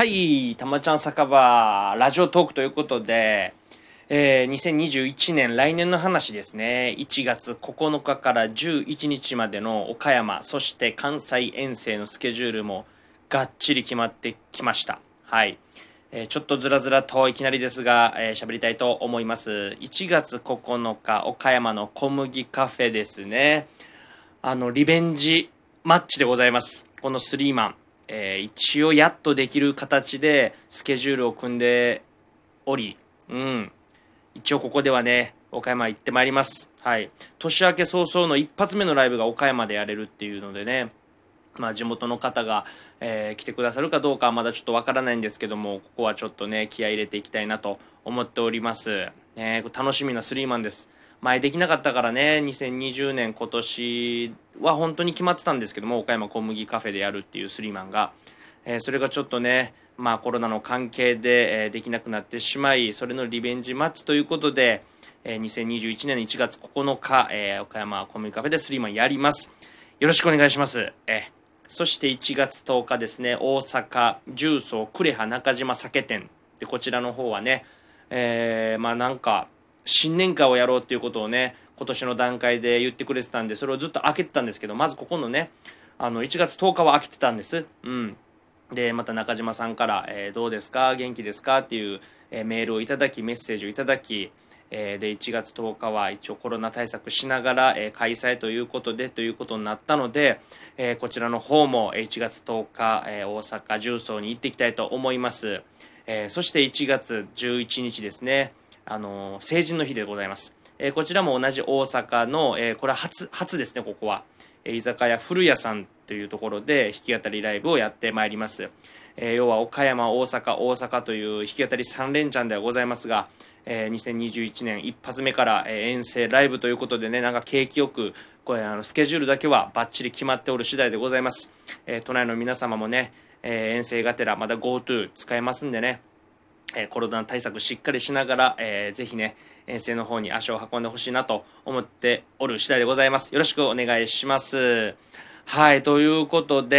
はい、たまちゃん酒場、ラジオトークということで、えー、2021年、来年の話ですね。1月9日から11日までの岡山、そして関西遠征のスケジュールもがっちり決まってきました。はい。えーちょっとずらずらといきなりですが、えー喋りたいと思います。1月9日、岡山の小麦カフェですね。あの、リベンジマッチでございます。このスリーマン。えー一応やっとできる形でスケジュールを組んでおり、うん。一応ここではね、岡山行ってまいります。はい。年明け早々の一発目のライブが岡山でやれるっていうのでね、まあ地元の方が、えー来てくださるかどうかはまだちょっとわからないんですけども、ここはちょっとね、気合入れていきたいなと思っております。ね、楽しみなスリーマンです。前できなかったからね、2020年今年は本当に決まってたんですけども、岡山小麦カフェでやるっていうスリーマンが、えーそれがちょっとね、まあコロナの関係で、えーできなくなってしまい、それのリベンジマッチということで、えー2021年1月9日、えー岡山小麦カフェでスリーマンやります。よろしくお願いします。えーそして1月10日ですね、大阪重曹呉羽中島酒店。で、こちらの方はね、えーまあなんか、新年会をやろうっていうことをね、今年の段階で言ってくれてたんで、それをずっと開けてたんですけど、まずここのね、あの、1月10日は開けてたんです。うん。で、また中島さんから、えーどうですか？元気ですか？っていう、えーメールをいただき、メッセージをいただき、えーで、1月10日は一応コロナ対策しながら、え開催ということで、ということになったので、えこちらの方も1月10日、え大阪重曹に行っていきたいと思います。えそして1月11日ですね、あのー成人の日でございます。えーこちらも同じ大阪の、えーこれは初、初ですね、ここは。えー居酒屋古谷さんというところで弾き語りライブをやってまいります。えー要は岡山、大阪、大阪という弾き語り3連チャンではございますが、えー2021年一発目から、えー遠征ライブということでね、なんか景気よく、これあのスケジュールだけはバッチリ決まっておる次第でございます。えー都内の皆様もね、えー遠征がてらまだ GoTo 使えますんでね、えコロナ対策しっかりしながら、えーぜひね、遠征の方に足を運んでほしいなと思っておる次第でございます。よろしくお願いします。はい、ということで、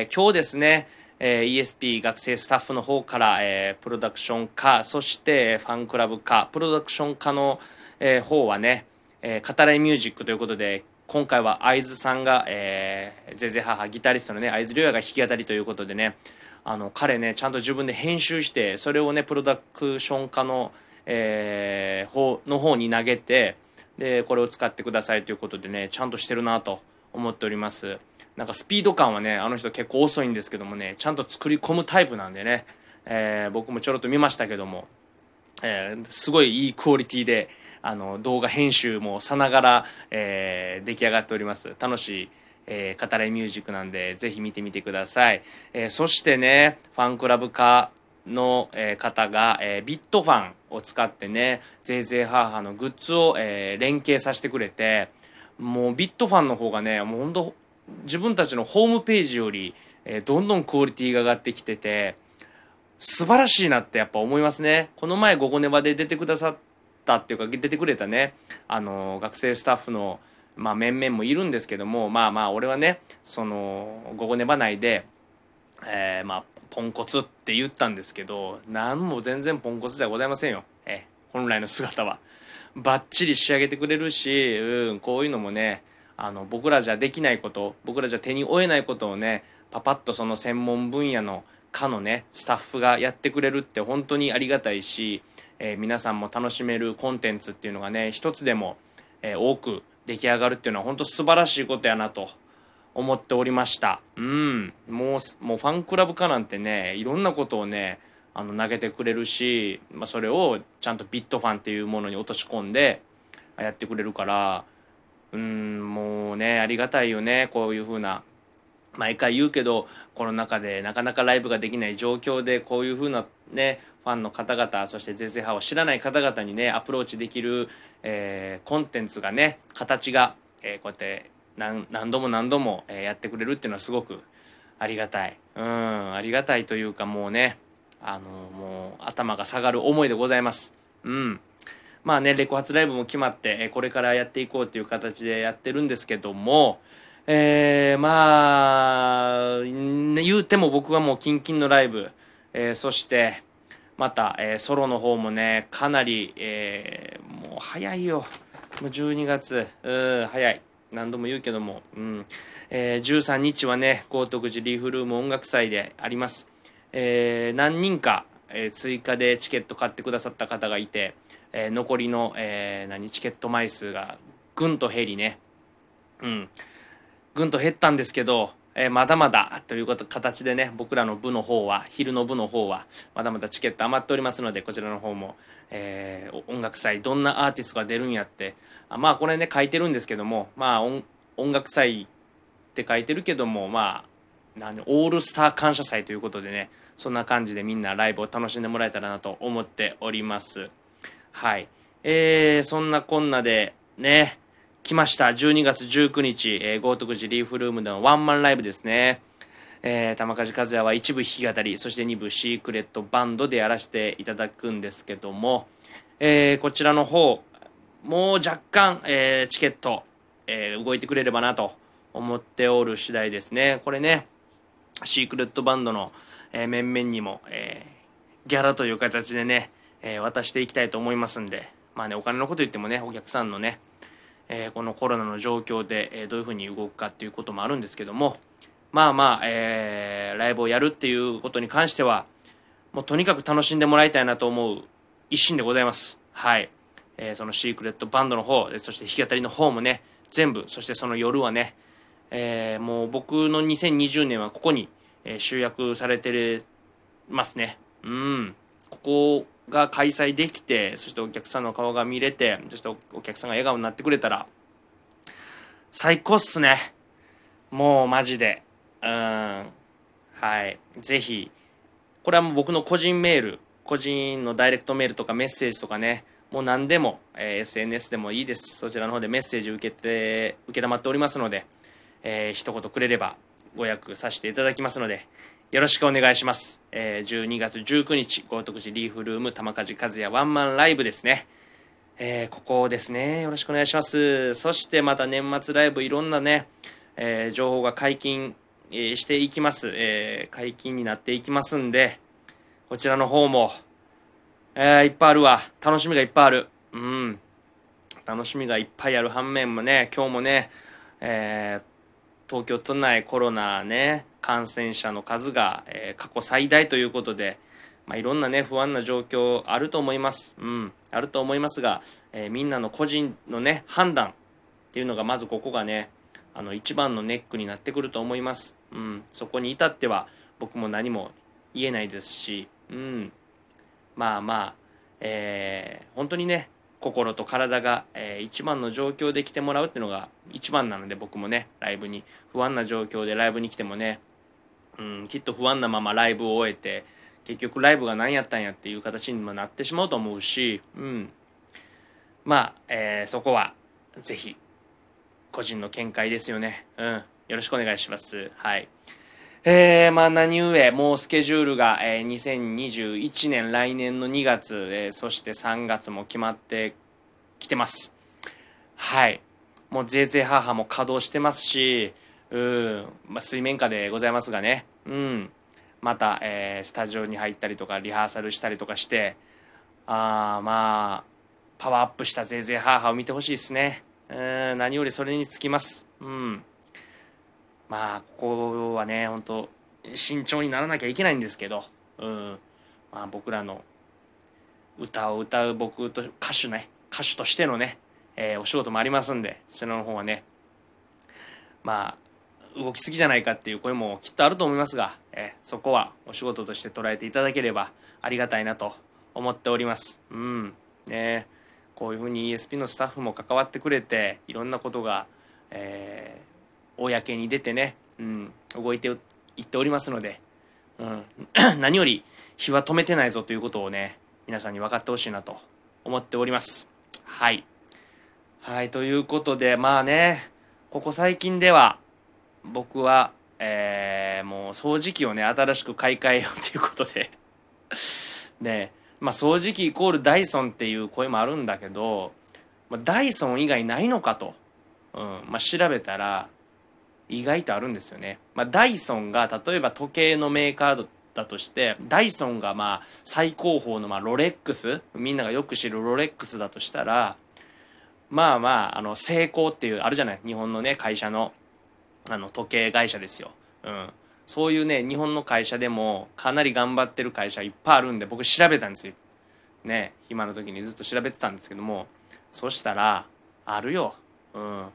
えー今日ですね、えー ESP 学生スタッフの方から、えープロダクション課、そしてファンクラブ課、プロダクション課の、えー方はね、えー語らいミュージックということで、今回は会津さんが、えー、ぜぜ母ギタリストのね、会津亮也が弾き語りということでね、あの、彼ね、ちゃんと自分で編集して、それをね、プロダクション化の、えー方の方に投げて、で、これを使ってくださいということでね、ちゃんとしてるなと思っております。なんかスピード感はね、あの人結構遅いんですけどもね、ちゃんと作り込むタイプなんでね、えー僕もちょろっと見ましたけども、えーすごいいいクオリティであの動画編集もさながら、えー出来上がっております楽しい、えー語らいミュージックなんでぜひ見てみてください、えーそしてねファンクラブ化の、えー方が、えービットファンを使ってねぜいぜいハーハーのグッズを、えー連携させてくれてもうビットファンの方がねもう本当自分たちのホームページより、えーどんどんクオリティが上がってきてて素晴らしいなってやっぱ思いますね。この前、ゴゴネバで出てくださったっていうか、出てくれたね、あの、学生スタッフの、まあ、面々もいるんですけども、まあまあ、俺はね、その、ゴゴネバ内で、えーまあ、ポンコツって言ったんですけど、なんも全然ポンコツじゃございませんよ。え本来の姿は。バッチリ仕上げてくれるし、うん、こういうのもね、あの、僕らじゃできないこと、僕らじゃ手に負えないことをね、パパッとその専門分野の課のね、スタッフがやってくれるって本当にありがたいし、えー皆さんも楽しめるコンテンツっていうのがね、一つでも、えー多く出来上がるっていうのは本当素晴らしいことやなと思っておりました。うん。もう、もうファンクラブ化なんてね、いろんなことをね、あの投げてくれるし、まあ、それをちゃんとビットファンっていうものに落とし込んでやってくれるからうんもうねありがたいよねこういう風な毎回言うけどコロナ禍でなかなかライブができない状況でこういうふうなねファンの方々そしてゼゼハを知らない方々にねアプローチできる、えーコンテンツがね形が、えーこうやって何度も何度も、えやってくれるっていうのはすごくありがたい。うんありがたいというかもうねあのもう頭が下がる思いでございます。うん。まあねレコ発ライブも決まってえこれからやっていこうという形でやってるんですけどもえー、まあ言うても僕はもうキンキンのライブ。えー、そしてまた、えー、ソロの方もねかなり、えー、もう早いよ。もう12月。うん早い。何度も言うけども、うん。えー、13日はね高徳寺リーフルーム音楽祭であります、えー、何人か、えー、追加でチケット買ってくださった方がいて、えー、残りの、えー、何チケット枚数がぐんと減りね。うん。ぐんと減ったんですけどえー、まだまだという形でね僕らの部の方は昼の部の方はまだまだチケット余っておりますのでこちらの方も、えー、音楽祭どんなアーティストが出るんやってあまあこれね書いてるんですけどもまあ音楽祭って書いてるけどもまあ何オールスター感謝祭ということでねそんな感じでみんなライブを楽しんでもらえたらなと思っております。はい。えー、そんなこんなでね来ました。12月19日、えー、豪徳寺リーフルームでのワンマンライブですね。えー、玉梶和也は一部弾き語り、そして二部シークレットバンドでやらせていただくんですけども、えー、こちらの方、もう若干、えー、チケット、えー、動いてくれればなと思っておる次第ですね。これね、シークレットバンドの、えー、面々にも、えー、ギャラという形でね、えー、渡していきたいと思いますんで、まあね、お金のこと言ってもね、お客さんのね、えー、このコロナの状況で、えー、どういうふうに動くかっていうこともあるんですけどもまあまあ、えー、ライブをやるっていうことに関してはもうとにかく楽しんでもらいたいなと思う一心でございます。はい、えー、そのシークレットバンドの方そして弾き語りの方もね全部そしてその夜はね、えー、もう僕の2020年はここに、えー、集約されてますね。うん。ここが開催できてそしてお客さんの顔が見れてそしてお客さんが笑顔になってくれたら最高っすね。もうマジで。うん。はい。ぜひ。これはもう僕の個人メール個人のダイレクトメールとかメッセージとかねもう何でも、えー、SNS でもいいです。そちらの方でメッセージ受けて受けっておりますので、えー、一言くれればご予約させていただきますのでよろしくお願いします。えー、12月19日、豪徳寺リーフルーム玉梶和也ワンマンライブですね。えー、ここですね。よろしくお願いします。そしてまた年末ライブいろんなね、えー、情報が解禁、え、していきます。えー、解禁になっていきますんで、こちらの方も、えー、いっぱいあるわ。楽しみがいっぱいある。うん。楽しみがいっぱいある反面もね、今日もね、えー、東京都内コロナね、感染者の数が、えー、過去最大ということで、まあ、いろんなね不安な状況あると思います、うん、あると思いますが、えー、みんなの個人のね判断っていうのがまずここがねあの一番のネックになってくると思います、うん、そこに至っては僕も何も言えないですし、うん、まあまあ、えー、本当にね心と体が、えー、一番の状況で来てもらうっていうのが一番なので僕もねライブに不安な状況でライブに来てもねうん、きっと不安なままライブを終えて結局ライブが何やったんやっていう形にもなってしまうと思うし、うん、まあ、えー、そこはぜひ個人の見解ですよね。うん、よろしくお願いします。はい。えー、まあ何故、もうスケジュールが、えー、2021年来年の2月、えー、そして3月も決まってきてます。はい。もうぜいぜい母も稼働してますし、うん、まあ、水面下でございますがね、うん、また、えー、スタジオに入ったりとかリハーサルしたりとかしてあまあパワーアップしたぜいぜいハーハーを見てほしいですね。うん。何よりそれにつきます。うん。まあここはね本当慎重にならなきゃいけないんですけど、うんまあ、僕らの歌を歌う僕と歌手ね歌手としてのね、えー、お仕事もありますんでそちらの方はねまあ動きすぎじゃないかっていう声もきっとあると思いますが、えそこはお仕事として捉えていただければありがたいなと思っております。うん。ねこういうふうに ESP のスタッフも関わってくれて、いろんなことが、えー、公に出てね、うん、動いていっておりますので、うん、何より日は止めてないぞということをね、皆さんに分かってほしいなと思っております。はい。はい、ということで、まあね、ここ最近では、僕は、えー、もう掃除機をね新しく買い替えようということで ねまあ掃除機イコールダイソンっていう声もあるんだけど、まあ、ダイソン以外ないのかと、うんまあ、調べたら意外とあるんですよね、まあ、ダイソンが例えば時計のメーカーだとしてダイソンがまあ最高峰のまあロレックスみんながよく知るロレックスだとしたらまあまああの成功っていうあるじゃない？日本のね会社のあの時計会社ですよ。うんそういうね日本の会社でもかなり頑張ってる会社いっぱいあるんで僕調べたんですよ。ね暇の時にずっと調べてたんですけどもそしたらあるよ。うん。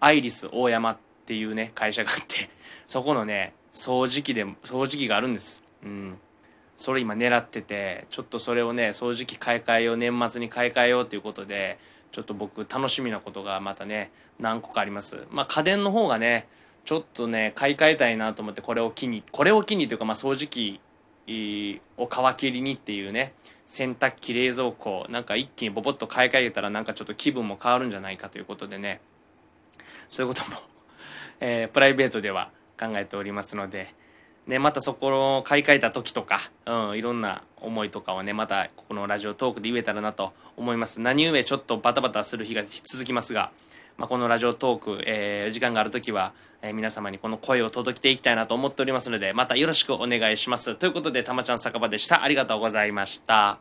アイリス大山っていうね会社があって そこのね掃除機で掃除機があるんです。うん。それ今狙っててちょっとそれをね掃除機買い替えよう年末に買い替えようということでちょっと僕楽しみなことがまたね何個かありますまあ家電の方がねちょっとね買い替えたいなと思ってこれを機にこれを機にというかまあ掃除機を皮切りにっていうね洗濯機冷蔵庫なんか一気にボボッと買い替えたらなんかちょっと気分も変わるんじゃないかということでねそういうこともえー、プライベートでは考えておりますので、ね、またそこを買い替えた時とか、うん、いろんな思いとかをねまたここのラジオトークで言えたらなと思います何故ちょっとバタバタする日が続きますがまあ、このラジオトーク、えー、時間がある時は、えー、皆様にこの声を届けていきたいなと思っておりますので、またよろしくお願いします。ということで、たまちゃん酒場でした。ありがとうございました。